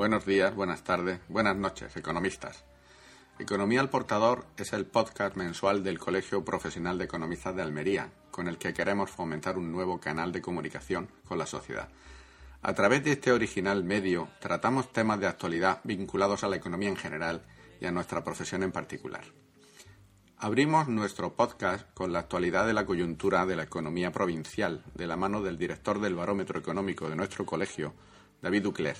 Buenos días, buenas tardes, buenas noches, economistas. Economía al Portador es el podcast mensual del Colegio Profesional de Economistas de Almería, con el que queremos fomentar un nuevo canal de comunicación con la sociedad. A través de este original medio tratamos temas de actualidad vinculados a la economía en general y a nuestra profesión en particular. Abrimos nuestro podcast con la actualidad de la coyuntura de la economía provincial, de la mano del director del Barómetro Económico de nuestro colegio, David Ducler,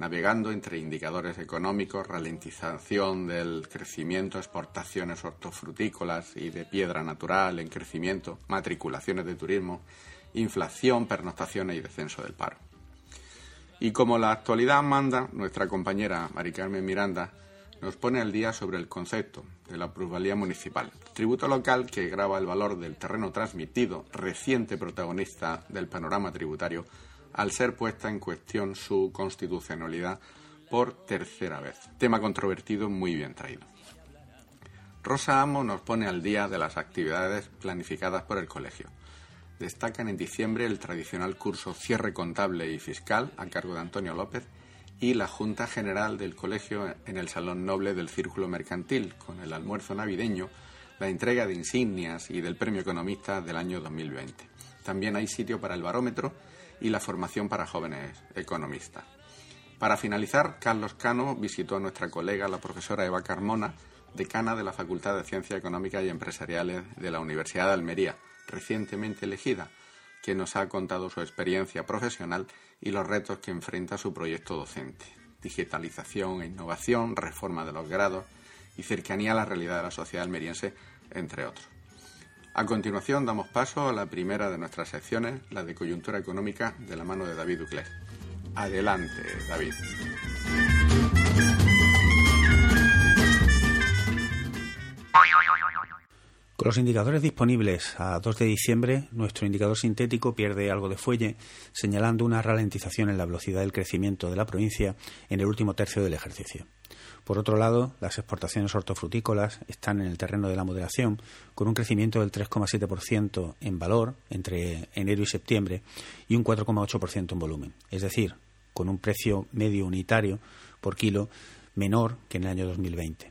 navegando entre indicadores económicos, ralentización del crecimiento, exportaciones hortofrutícolas y de piedra natural en crecimiento, matriculaciones de turismo, inflación, pernoctaciones y descenso del paro. Y como la actualidad manda, nuestra compañera Mari Carmen Miranda nos pone al día sobre el concepto de la plusvalía municipal, tributo local que graba el valor del terreno transmitido, reciente protagonista del panorama tributario, al ser puesta en cuestión su constitucionalidad por tercera vez. Tema controvertido muy bien traído. Rosa Amo nos pone al día de las actividades planificadas por el colegio. Destacan en diciembre el tradicional curso Cierre Contable y Fiscal a cargo de Antonio López y la Junta General del Colegio en el Salón Noble del Círculo Mercantil, con el almuerzo navideño, la entrega de insignias y del Premio Economista del año 2020. También hay sitio para el barómetro y la formación para jóvenes economistas. Para finalizar, Carlos Cano visitó a nuestra colega, la profesora Eva Carmona, decana de la Facultad de Ciencias Económicas y Empresariales de la Universidad de Almería, recientemente elegida, quien nos ha contado su experiencia profesional y los retos que enfrenta su proyecto docente. Digitalización e innovación, reforma de los grados y cercanía a la realidad de la sociedad almeriense, entre otros. A continuación damos paso a la primera de nuestras secciones, la de coyuntura económica, de la mano de David Ducler. Adelante, David. Con los indicadores disponibles a 2 de diciembre, nuestro indicador sintético pierde algo de fuelle, señalando una ralentización en la velocidad del crecimiento de la provincia en el último tercio del ejercicio. Por otro lado, las exportaciones hortofrutícolas están en el terreno de la moderación, con un crecimiento del 3,7% en valor entre enero y septiembre y un 4,8% en volumen, es decir, con un precio medio unitario por kilo menor que en el año 2020.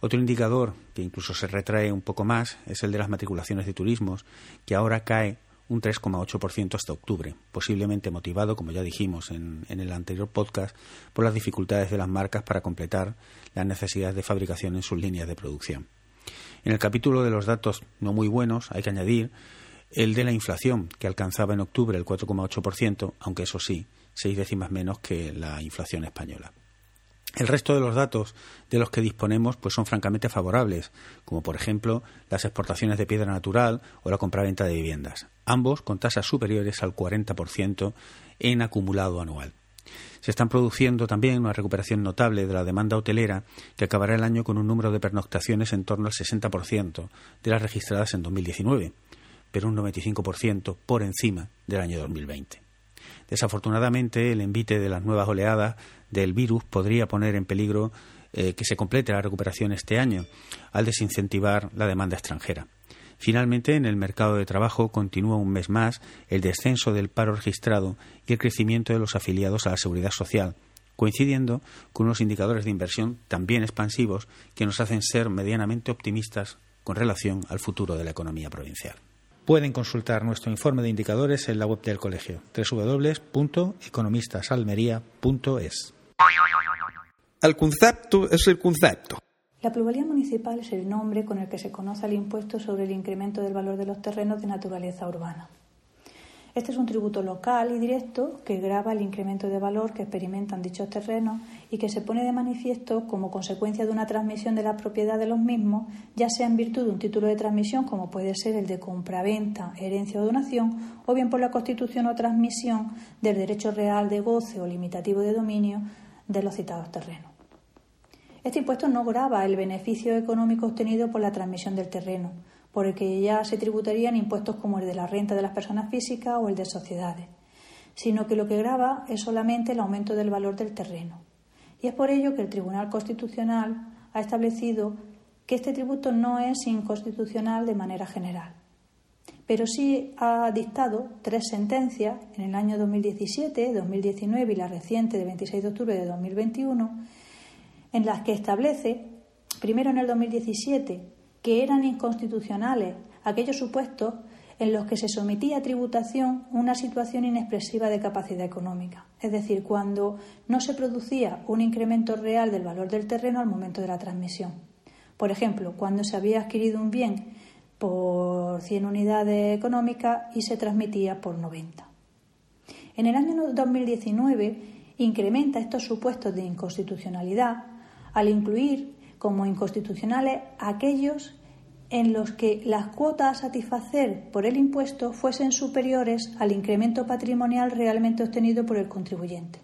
Otro indicador que incluso se retrae un poco más es el de las matriculaciones de turismos, que ahora cae un 3,8% hasta octubre, posiblemente motivado, como ya dijimos en, el anterior podcast, por las dificultades de las marcas para completar las necesidades de fabricación en sus líneas de producción. En el capítulo de los datos no muy buenos hay que añadir el de la inflación, que alcanzaba en octubre el 4,8%, aunque eso sí, seis décimas menos que la inflación española. El resto de los datos de los que disponemos pues son francamente favorables, como por ejemplo las exportaciones de piedra natural o la compraventa de viviendas, ambos con tasas superiores al 40% en acumulado anual. Se están produciendo también una recuperación notable de la demanda hotelera que acabará el año con un número de pernoctaciones en torno al 60% de las registradas en 2019, pero un 95% por encima del año 2020. Desafortunadamente, el envite de las nuevas oleadas del virus podría poner en peligro eh, que se complete la recuperación este año, al desincentivar la demanda extranjera. Finalmente, en el mercado de trabajo continúa un mes más el descenso del paro registrado y el crecimiento de los afiliados a la seguridad social, coincidiendo con unos indicadores de inversión también expansivos que nos hacen ser medianamente optimistas con relación al futuro de la economía provincial. Pueden consultar nuestro informe de indicadores en la web del colegio www.economistasalmería.es. El concepto es el concepto. La plusvalía municipal es el nombre con el que se conoce el impuesto sobre el incremento del valor de los terrenos de naturaleza urbana. Este es un tributo local y directo que grava el incremento de valor que experimentan dichos terrenos y que se pone de manifiesto como consecuencia de una transmisión de la propiedad de los mismos, ya sea en virtud de un título de transmisión como puede ser el de compraventa, herencia o donación, o bien por la constitución o transmisión del derecho real de goce o limitativo de dominio de los citados terrenos. Este impuesto no grava el beneficio económico obtenido por la transmisión del terreno, por el que ya se tributarían impuestos como el de la renta de las personas físicas o el de sociedades, sino que lo que grava es solamente el aumento del valor del terreno. Y es por ello que el Tribunal Constitucional ha establecido que este tributo no es inconstitucional de manera general. Pero sí ha dictado tres sentencias en el año 2017, 2019 y la reciente de 26 de octubre de 2021, en las que establece, primero en el 2017, que eran inconstitucionales aquellos supuestos en los que se sometía a tributación una situación inexpresiva de capacidad económica, es decir, cuando no se producía un incremento real del valor del terreno al momento de la transmisión. Por ejemplo, cuando se había adquirido un bien por 100 unidades económicas y se transmitía por 90. En el año 2019 incrementa estos supuestos de inconstitucionalidad al incluir como inconstitucionales aquellos en los que las cuotas a satisfacer por el impuesto fuesen superiores al incremento patrimonial realmente obtenido por el contribuyente.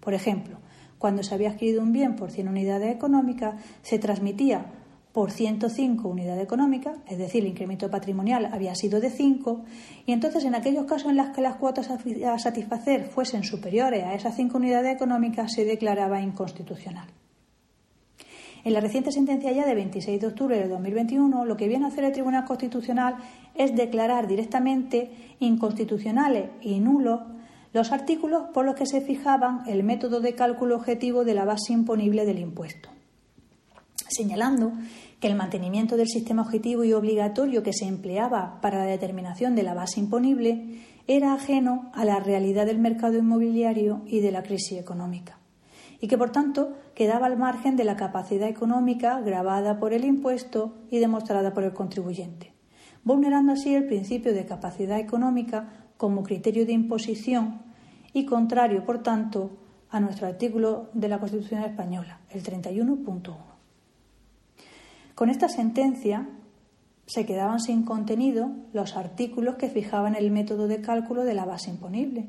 Por ejemplo, cuando se había adquirido un bien por 100 unidades económicas, se transmitía por 105 unidades económicas, es decir, el incremento patrimonial había sido de 5, y entonces en aquellos casos en los que las cuotas a satisfacer fuesen superiores a esas 5 unidades económicas se declaraba inconstitucional. En la reciente sentencia ya de 26 de octubre de 2021, lo que viene a hacer el Tribunal Constitucional es declarar directamente inconstitucionales y nulos los artículos por los que se fijaban el método de cálculo objetivo de la base imponible del impuesto, señalando que el mantenimiento del sistema objetivo y obligatorio que se empleaba para la determinación de la base imponible era ajeno a la realidad del mercado inmobiliario y de la crisis económica y que por tanto quedaba al margen de la capacidad económica grabada por el impuesto y demostrada por el contribuyente, vulnerando así el principio de capacidad económica como criterio de imposición y contrario, por tanto, a nuestro artículo de la Constitución española, el 31.1. Con esta sentencia se quedaban sin contenido los artículos que fijaban el método de cálculo de la base imponible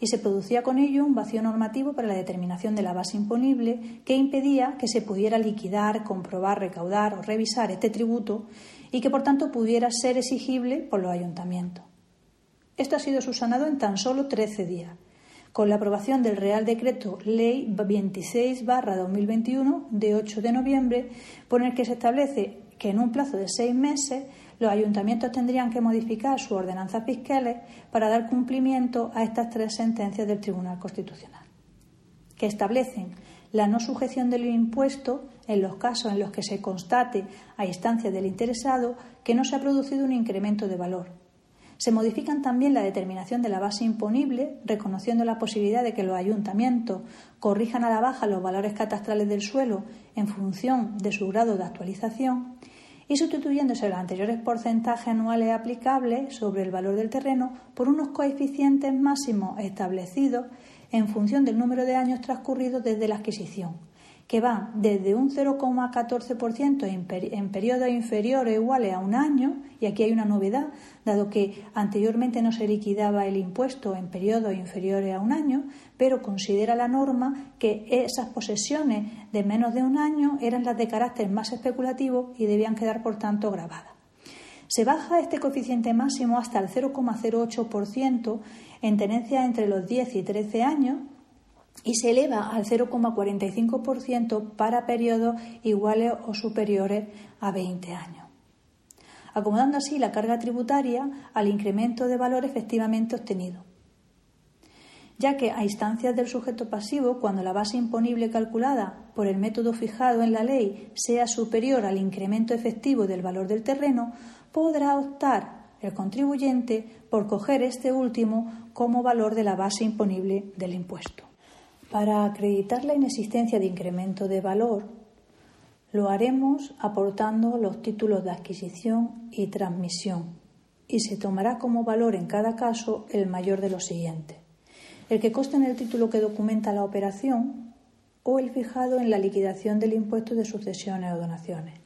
y se producía con ello un vacío normativo para la determinación de la base imponible que impedía que se pudiera liquidar, comprobar, recaudar o revisar este tributo y que por tanto pudiera ser exigible por los ayuntamientos. Esto ha sido subsanado en tan solo 13 días, con la aprobación del Real Decreto Ley 26-2021 de 8 de noviembre, por el que se establece que en un plazo de seis meses los ayuntamientos tendrían que modificar sus ordenanzas fiscales para dar cumplimiento a estas tres sentencias del Tribunal Constitucional, que establecen la no sujeción del impuesto en los casos en los que se constate a instancia del interesado que no se ha producido un incremento de valor. Se modifican también la determinación de la base imponible, reconociendo la posibilidad de que los ayuntamientos corrijan a la baja los valores catastrales del suelo en función de su grado de actualización y sustituyéndose los anteriores porcentajes anuales aplicables sobre el valor del terreno por unos coeficientes máximos establecidos en función del número de años transcurridos desde la adquisición que van desde un 0,14% en, periodos inferiores o iguales a un año, y aquí hay una novedad, dado que anteriormente no se liquidaba el impuesto en periodos inferiores a un año, pero considera la norma que esas posesiones de menos de un año eran las de carácter más especulativo y debían quedar, por tanto, grabadas. Se baja este coeficiente máximo hasta el 0,08% en tenencia entre los 10 y 13 años y se eleva al 0,45% para periodos iguales o superiores a 20 años, acomodando así la carga tributaria al incremento de valor efectivamente obtenido ya que a instancias del sujeto pasivo, cuando la base imponible calculada por el método fijado en la ley sea superior al incremento efectivo del valor del terreno, podrá optar el contribuyente por coger este último como valor de la base imponible del impuesto. Para acreditar la inexistencia de incremento de valor, lo haremos aportando los títulos de adquisición y transmisión y se tomará como valor en cada caso el mayor de los siguientes. El que consta en el título que documenta la operación o el fijado en la liquidación del impuesto de sucesiones o donaciones.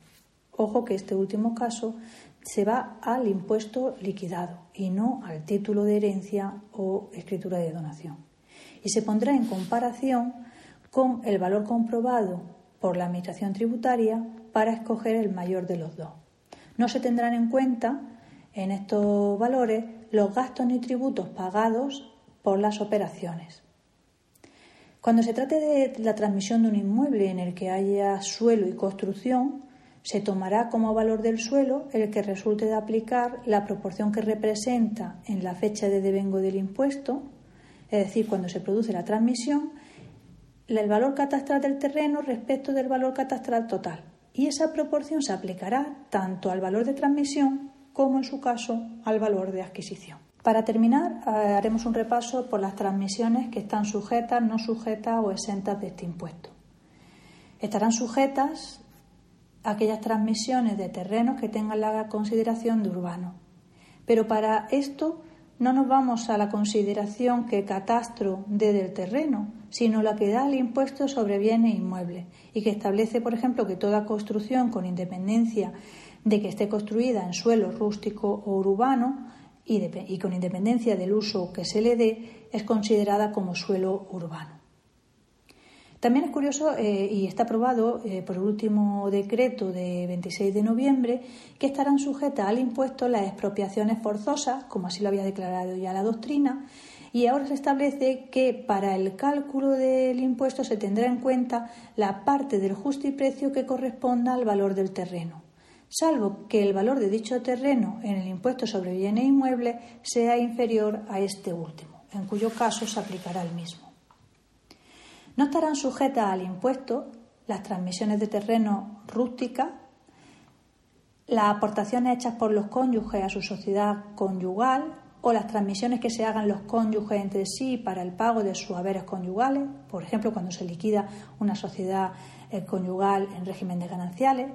Ojo que este último caso se va al impuesto liquidado y no al título de herencia o escritura de donación. Y se pondrá en comparación con el valor comprobado por la Administración tributaria para escoger el mayor de los dos. No se tendrán en cuenta en estos valores los gastos ni tributos pagados por las operaciones. Cuando se trate de la transmisión de un inmueble en el que haya suelo y construcción, se tomará como valor del suelo el que resulte de aplicar la proporción que representa en la fecha de devengo del impuesto, es decir, cuando se produce la transmisión, el valor catastral del terreno respecto del valor catastral total. Y esa proporción se aplicará tanto al valor de transmisión como, en su caso, al valor de adquisición. Para terminar, eh, haremos un repaso por las transmisiones que están sujetas, no sujetas o exentas de este impuesto. Estarán sujetas aquellas transmisiones de terrenos que tengan la consideración de urbano. Pero para esto no nos vamos a la consideración que catastro dé del terreno, sino la que da el impuesto sobre bienes inmuebles y que establece, por ejemplo, que toda construcción con independencia de que esté construida en suelo rústico o urbano y, y con independencia del uso que se le dé es considerada como suelo urbano. También es curioso eh, y está aprobado eh, por el último decreto de 26 de noviembre que estarán sujetas al impuesto las expropiaciones forzosas, como así lo había declarado ya la doctrina, y ahora se establece que para el cálculo del impuesto se tendrá en cuenta la parte del justiprecio que corresponda al valor del terreno, salvo que el valor de dicho terreno en el impuesto sobre bienes inmuebles sea inferior a este último, en cuyo caso se aplicará el mismo. No estarán sujetas al impuesto las transmisiones de terreno rústica, las aportaciones hechas por los cónyuges a su sociedad conyugal o las transmisiones que se hagan los cónyuges entre sí para el pago de sus haberes conyugales, por ejemplo, cuando se liquida una sociedad eh, conyugal en régimen de gananciales.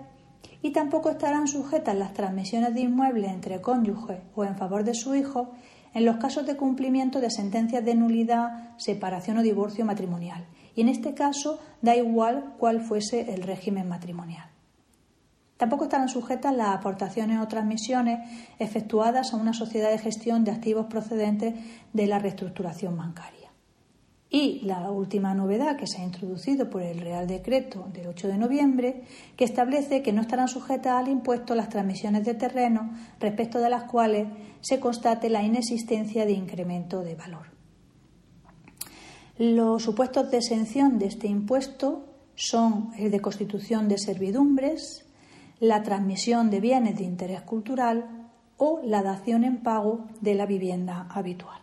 Y tampoco estarán sujetas las transmisiones de inmuebles entre cónyuges o en favor de su hijo en los casos de cumplimiento de sentencias de nulidad, separación o divorcio matrimonial y en este caso da igual cuál fuese el régimen matrimonial. Tampoco estarán sujetas las aportaciones o transmisiones efectuadas a una sociedad de gestión de activos procedentes de la reestructuración bancaria. Y la última novedad que se ha introducido por el Real Decreto del 8 de noviembre, que establece que no estarán sujetas al impuesto las transmisiones de terreno respecto de las cuales se constate la inexistencia de incremento de valor. Los supuestos de exención de este impuesto son el de constitución de servidumbres, la transmisión de bienes de interés cultural o la dación en pago de la vivienda habitual.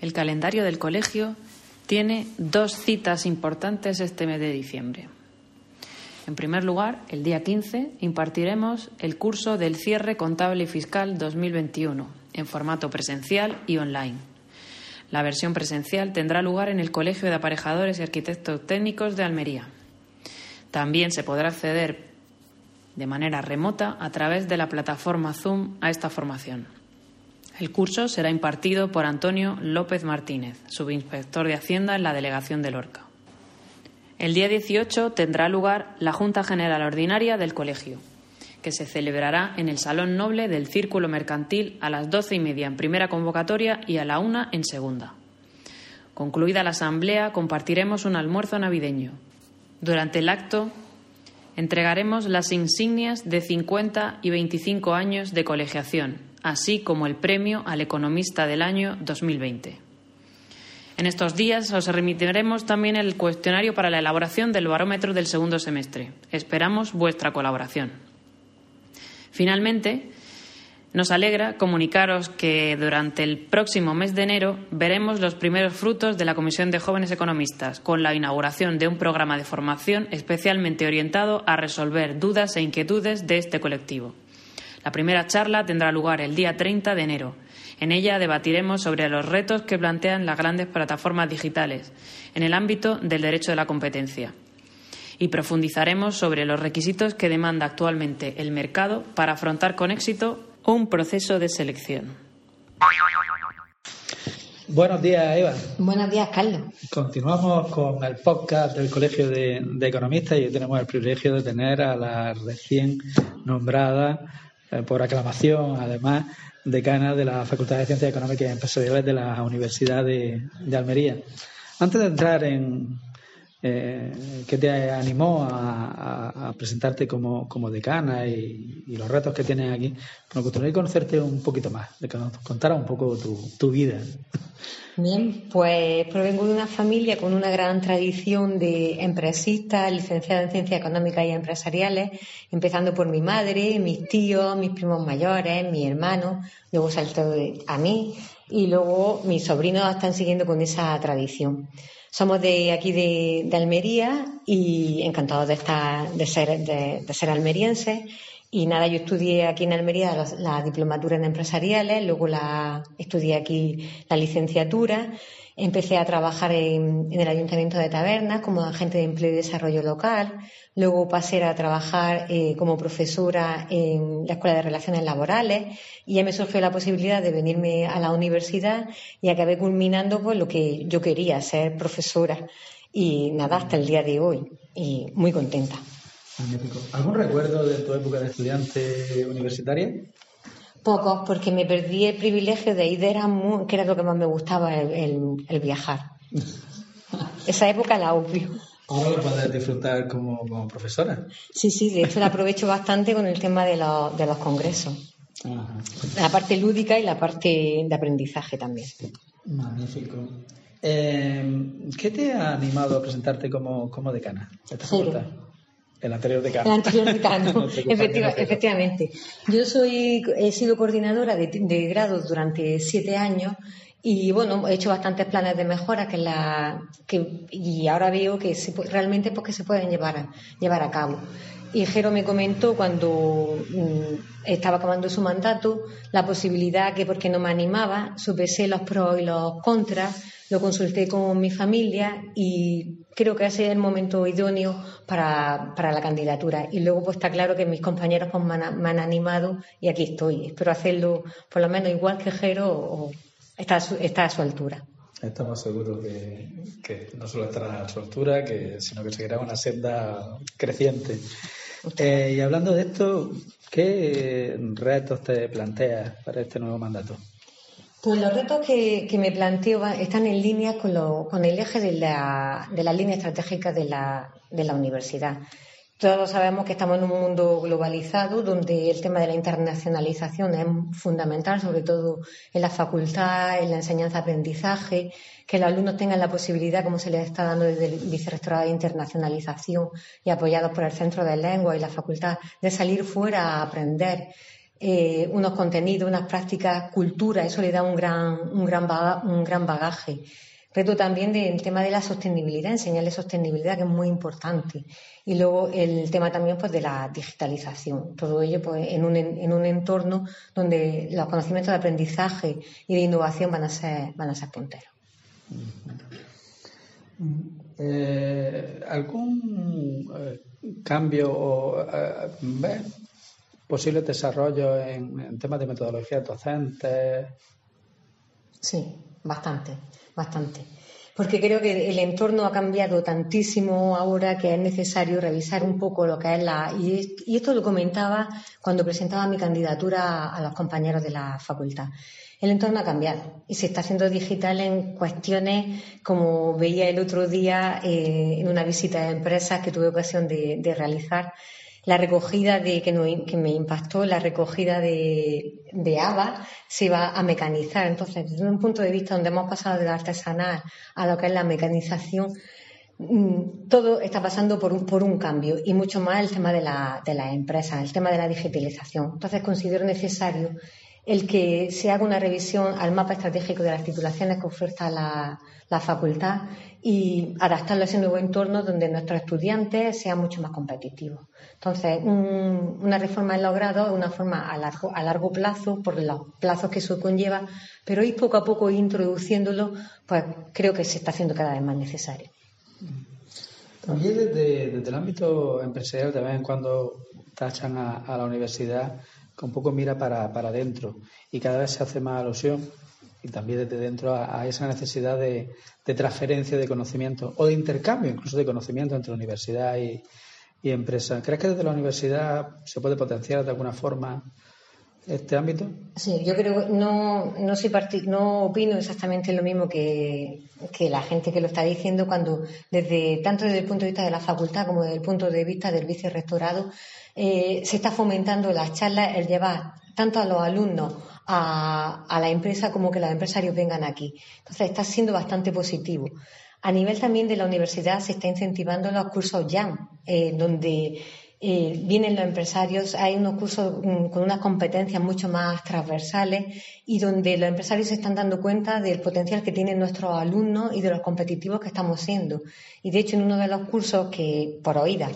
El calendario del colegio tiene dos citas importantes este mes de diciembre. En primer lugar, el día 15 impartiremos el curso del cierre contable y fiscal 2021 en formato presencial y online. La versión presencial tendrá lugar en el Colegio de Aparejadores y Arquitectos Técnicos de Almería. También se podrá acceder de manera remota a través de la plataforma Zoom a esta formación. El curso será impartido por Antonio López Martínez, subinspector de Hacienda en la delegación de Lorca. El día 18 tendrá lugar la Junta General Ordinaria del Colegio que se celebrará en el Salón Noble del Círculo Mercantil a las doce y media en primera convocatoria y a la una en segunda. Concluida la asamblea, compartiremos un almuerzo navideño. Durante el acto, entregaremos las insignias de 50 y 25 años de colegiación, así como el premio al economista del año 2020. En estos días os remitiremos también el cuestionario para la elaboración del barómetro del segundo semestre. Esperamos vuestra colaboración. Finalmente, nos alegra comunicaros que durante el próximo mes de enero veremos los primeros frutos de la Comisión de Jóvenes Economistas, con la inauguración de un programa de formación especialmente orientado a resolver dudas e inquietudes de este colectivo. La primera charla tendrá lugar el día 30 de enero. En ella debatiremos sobre los retos que plantean las grandes plataformas digitales en el ámbito del derecho de la competencia y profundizaremos sobre los requisitos que demanda actualmente el mercado para afrontar con éxito un proceso de selección. Buenos días, Eva. Buenos días, Carlos. Continuamos con el podcast del Colegio de, Economistas y hoy tenemos el privilegio de tener a la recién nombrada, eh, por aclamación, además, decana de la Facultad de Ciencias Económicas y Empresariales de la Universidad de Almería. Antes de entrar en, eh, ¿Qué te animó a, presentarte como, decana y, los retos que tienes aquí? Me gustaría conocerte un poquito más, de que nos contara un poco tu, vida. Bien, pues provengo de una familia con una gran tradición de empresistas, licenciados en Ciencias Económicas y Empresariales, empezando por mi madre, mis tíos, mis primos mayores, mi hermano, luego saltó a mí y luego mis sobrinos están siguiendo con esa tradición. Somos de aquí de, Almería y encantados de estar, de ser, de, almerienses. Y nada, yo estudié aquí en Almería la, diplomatura en empresariales, luego la, estudié aquí la licenciatura Empecé a trabajar en, el Ayuntamiento de Tabernas como agente de empleo y desarrollo local. Luego pasé a trabajar eh, como profesora en la Escuela de Relaciones Laborales y ya me surgió la posibilidad de venirme a la universidad y acabé culminando pues, lo que yo quería, ser profesora. Y nada, hasta el día de hoy. Y muy contenta. ¿Algún recuerdo de tu época de estudiante universitaria? Pocos, porque me perdí el privilegio de ir de Erasmus, que era lo que más me gustaba, el, viajar. Esa época la obvio. Ahora lo puedes disfrutar como, profesora. Sí, sí, de hecho la aprovecho bastante con el tema de, de los congresos. La parte lúdica y la parte de aprendizaje también. Magnífico. Eh, ¿Qué te ha animado a presentarte como, como decana de esta? El anterior decano. El anterior decano, efectivamente. Yo soy, he sido coordinadora de, de, grados durante siete años y bueno, he hecho bastantes planes de mejora que la, que, y ahora veo que realmente porque se pueden llevar a, llevar a cabo. Y Jero me comentó cuando mm, estaba acabando su mandato la posibilidad que porque no me animaba, supesé los pros y los contras, lo consulté con mi familia y creo que ese es el momento idóneo para, la candidatura. Y luego pues está claro que mis compañeros pues, me, han, animado y aquí estoy. Espero hacerlo por lo menos igual que Jero o está a su, altura. Estamos seguros que, que, no solo estará a su altura, que, sino que seguirá una senda creciente. Eh, y hablando de esto, ¿qué retos te planteas para este nuevo mandato? Pues los retos que, me planteo están en línea con, con el eje de la, de la línea estratégica de la, de la universidad. Todos sabemos que estamos en un mundo globalizado donde el tema de la internacionalización es fundamental, sobre todo en la facultad, en la enseñanza-aprendizaje, que los alumnos tengan la posibilidad, como se les está dando desde el Vicerrectorado de Internacionalización y apoyados por el Centro de Lengua y la facultad, de salir fuera a aprender eh, unos contenidos, unas prácticas, cultura, eso le da un gran, un gran, un gran bagaje. Reto también del tema de la sostenibilidad, enseñarle sostenibilidad, que es muy importante. Y luego el tema también pues, de la digitalización. Todo ello pues, en, un, en un entorno donde los conocimientos de aprendizaje y de innovación van a ser, van a ser punteros. Eh, ¿Algún eh, cambio o eh, posible desarrollo en, temas de metodología docente? Sí, bastante bastante. Porque creo que el entorno ha cambiado tantísimo ahora que es necesario revisar un poco lo que es la. Y, esto lo comentaba cuando presentaba mi candidatura a los compañeros de la facultad. El entorno ha cambiado y se está haciendo digital en cuestiones como veía el otro día eh, en una visita de empresas que tuve ocasión de realizar la recogida de que, me impactó, la recogida de, de ABA se va a mecanizar. Entonces, desde un punto de vista donde hemos pasado de la artesanal a lo que es la mecanización, mm, todo está pasando por un, por un cambio y mucho más el tema de la, de las empresas, el tema de la digitalización. Entonces, considero necesario el que se haga una revisión al mapa estratégico de las titulaciones que oferta la, la facultad y adaptarlo a ese nuevo entorno donde nuestros estudiantes sean mucho más competitivos. Entonces, una reforma en logrado una forma a largo, a largo plazo, por los plazos que eso conlleva, pero ir poco a poco introduciéndolo, pues creo que se está haciendo cada vez más necesario. También desde, el ámbito empresarial, de vez en cuando tachan a, la universidad que un poco mira para, adentro y cada vez se hace más alusión y también desde dentro a, esa necesidad de, transferencia de conocimiento o de intercambio incluso de conocimiento entre universidad y, y empresa. ¿Crees que desde la universidad se puede potenciar de alguna forma este ámbito? Sí, yo creo que no, no, soy no opino exactamente lo mismo que, la gente que lo está diciendo cuando desde tanto desde el punto de vista de la facultad como desde el punto de vista del vicerrectorado eh, se está fomentando las charlas, el llevar tanto a los alumnos a, a la empresa como que los empresarios vengan aquí. Entonces está siendo bastante positivo. A nivel también de la universidad se está incentivando los cursos YAM, eh, donde eh, vienen los empresarios, hay unos cursos mm, con unas competencias mucho más transversales y donde los empresarios se están dando cuenta del potencial que tienen nuestros alumnos y de los competitivos que estamos siendo. Y de hecho, en uno de los cursos que, por oída,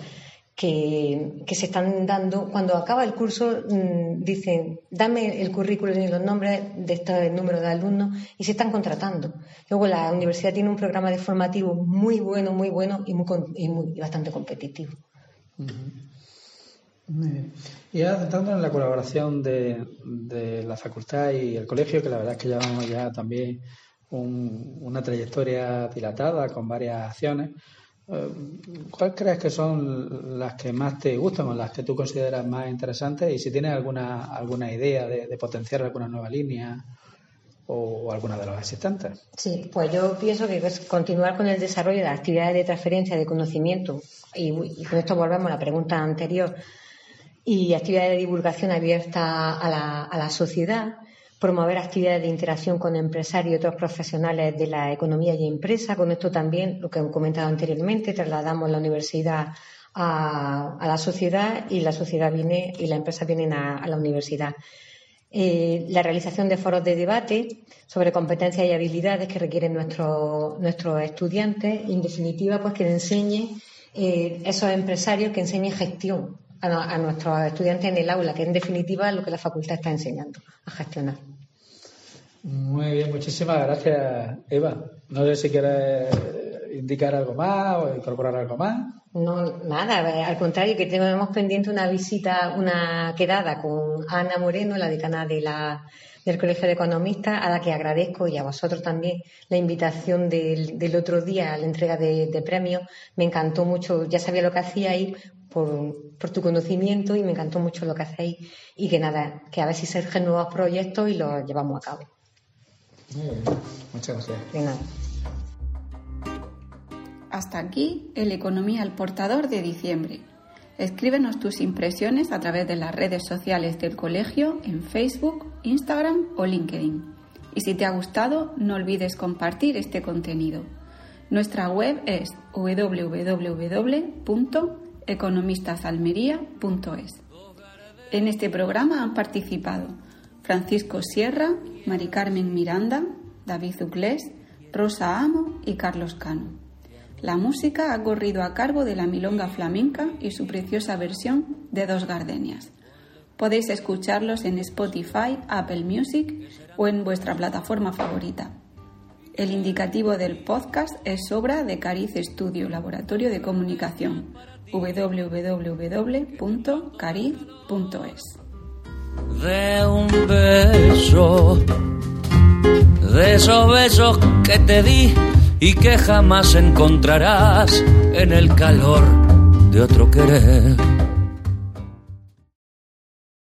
que, se están dando, cuando acaba el curso, mm, dicen, dame el currículum y los nombres de este número de alumnos y se están contratando. Luego la universidad tiene un programa de formativo muy bueno, muy bueno y, muy, bastante competitivo. Y ahora en la colaboración de, la facultad y el colegio, que la verdad es que llevamos ya también una trayectoria dilatada con varias acciones. Eh, ¿Cuál crees que son las que más te gustan o las que tú consideras más interesantes? Y si tienes alguna, alguna idea de, potenciar alguna nueva línea o, alguna de las existentes. Sí, pues yo pienso que es continuar con el desarrollo de actividades de transferencia de conocimiento. Y, con esto volvemos a la pregunta anterior y actividades de divulgación abierta a la, a la sociedad, promover actividades de interacción con empresarios y otros profesionales de la economía y empresa. Con esto también, lo que he comentado anteriormente, trasladamos la universidad a, a la sociedad y la sociedad viene y la empresa vienen a, la universidad. Eh, la realización de foros de debate sobre competencias y habilidades que requieren nuestros nuestros estudiantes en definitiva, pues que enseñe eh, esos empresarios que enseñen gestión a, nuestros estudiantes en el aula, que en definitiva es lo que la facultad está enseñando a gestionar. Muy bien, muchísimas gracias, Eva. No sé si quieres indicar algo más o incorporar algo más. No, nada, al contrario, que tenemos pendiente una visita, una quedada con Ana Moreno, la decana de la, del Colegio de Economistas, a la que agradezco y a vosotros también la invitación del, del otro día a la entrega de, de, premios. Me encantó mucho, ya sabía lo que hacía y por, tu conocimiento y me encantó mucho lo que hacéis y que nada, que a ver si surgen nuevos proyectos y los llevamos a cabo. Muchas gracias. De nada. Hasta aquí el Economía al Portador de diciembre. Escríbenos tus impresiones a través de las redes sociales del colegio en Facebook, Instagram o LinkedIn. Y si te ha gustado, no olvides compartir este contenido. Nuestra web es www economistasalmería.es. En este programa han participado Francisco Sierra, Mari Carmen Miranda, David Uclés, Rosa Amo y Carlos Cano. La música ha corrido a cargo de la Milonga Flamenca y su preciosa versión de Dos Gardenias. Podéis escucharlos en Spotify, Apple Music o en vuestra plataforma favorita. El indicativo del podcast es obra de Cariz Estudio, Laboratorio de Comunicación www.cariz.es. De un beso, de esos besos que te di y que jamás encontrarás en el calor de otro querer